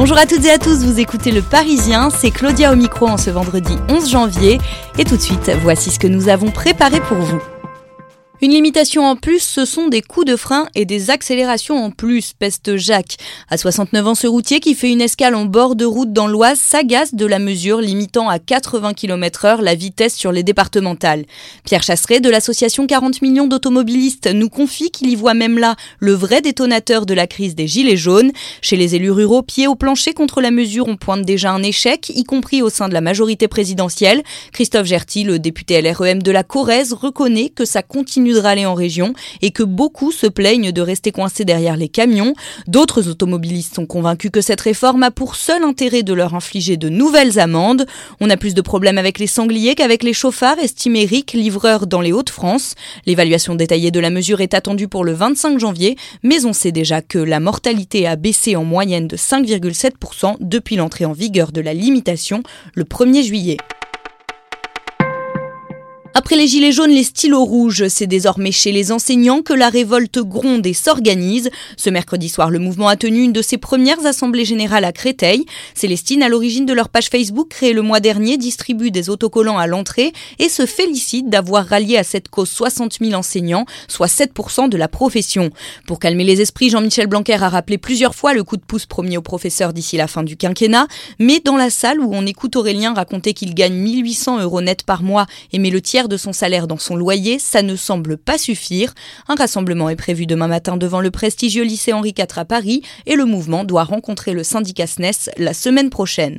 Bonjour à toutes et à tous, vous écoutez Le Parisien, c'est Claudia au micro en ce vendredi 11 janvier. Et tout de suite, voici ce que nous avons préparé pour vous. Une limitation en plus, ce sont des coups de frein et des accélérations en plus, peste Jacques. À 69 ans, ce routier qui fait une escale en bord de route dans l'Oise s'agace de la mesure limitant à 80 km heure la vitesse sur les départementales. Pierre Chasseret de l'association 40 millions d'automobilistes nous confie qu'il y voit même là le vrai détonateur de la crise des gilets jaunes. Chez les élus ruraux, pied au plancher contre la mesure, on pointe déjà un échec, y compris au sein de la majorité présidentielle. Christophe Gerty, le député LREM de la Corrèze, reconnaît que ça continue de râler en région et que beaucoup se plaignent de rester coincés derrière les camions. D'autres automobilistes sont convaincus que cette réforme a pour seul intérêt de leur infliger de nouvelles amendes. On a plus de problèmes avec les sangliers qu'avec les chauffards, estime Eric, livreur dans les Hauts-de-France. L'évaluation détaillée de la mesure est attendue pour le 25 janvier, mais on sait déjà que la mortalité a baissé en moyenne de 5,7% depuis l'entrée en vigueur de la limitation le 1er juillet. Après les gilets jaunes, les stylos rouges, c'est désormais chez les enseignants que la révolte gronde et s'organise. Ce mercredi soir, le mouvement a tenu une de ses premières assemblées générales à Créteil. Célestine, à l'origine de leur page Facebook créée le mois dernier, distribue des autocollants à l'entrée et se félicite d'avoir rallié à cette cause 60 000 enseignants, soit 7% de la profession. Pour calmer les esprits, Jean-Michel Blanquer a rappelé plusieurs fois le coup de pouce promis aux professeurs d'ici la fin du quinquennat, mais dans la salle où on écoute Aurélien raconter qu'il gagne 1800 euros net par mois et met le tiers de son salaire dans son loyer, ça ne semble pas suffire. Un rassemblement est prévu demain matin devant le prestigieux lycée Henri IV à Paris et le mouvement doit rencontrer le syndicat SNES la semaine prochaine.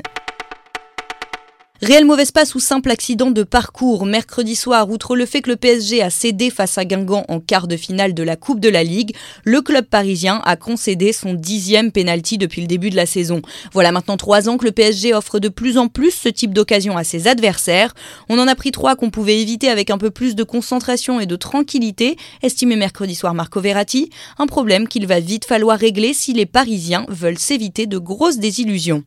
Réel mauvais passe ou simple accident de parcours mercredi soir, outre le fait que le PSG a cédé face à Guingamp en quart de finale de la Coupe de la Ligue, le club parisien a concédé son dixième penalty depuis le début de la saison. Voilà maintenant trois ans que le PSG offre de plus en plus ce type d'occasion à ses adversaires. On en a pris trois qu'on pouvait éviter avec un peu plus de concentration et de tranquillité, estimé mercredi soir Marco Verratti, un problème qu'il va vite falloir régler si les Parisiens veulent s'éviter de grosses désillusions.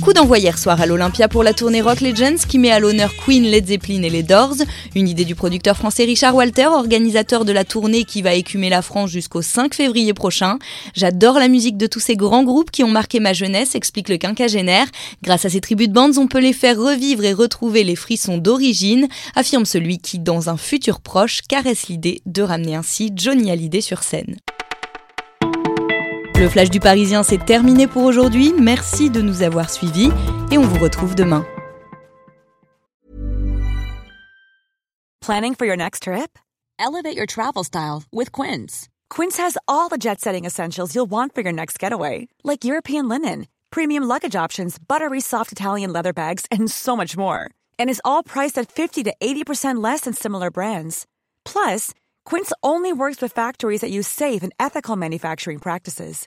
Coup d'envoi hier soir à l'Olympia pour la tournée Rock Legends qui met à l'honneur Queen, Led Zeppelin et les Doors. Une idée du producteur français Richard Walter, organisateur de la tournée qui va écumer la France jusqu'au 5 février prochain. J'adore la musique de tous ces grands groupes qui ont marqué ma jeunesse, explique le quinquagénaire. Grâce à ces tribus de bandes, on peut les faire revivre et retrouver les frissons d'origine, affirme celui qui, dans un futur proche, caresse l'idée de ramener ainsi Johnny Hallyday sur scène. Le flash du Parisien, c'est terminé pour aujourd'hui. Merci de nous avoir suivis et on vous retrouve demain. Planning for your next trip? Elevate your travel style with Quince. Quince has all the jet-setting essentials you'll want for your next getaway, like European linen, premium luggage options, buttery soft Italian leather bags, and so much more. And is all priced at 50 to 80% less than similar brands. Plus, Quince only works with factories that use safe and ethical manufacturing practices.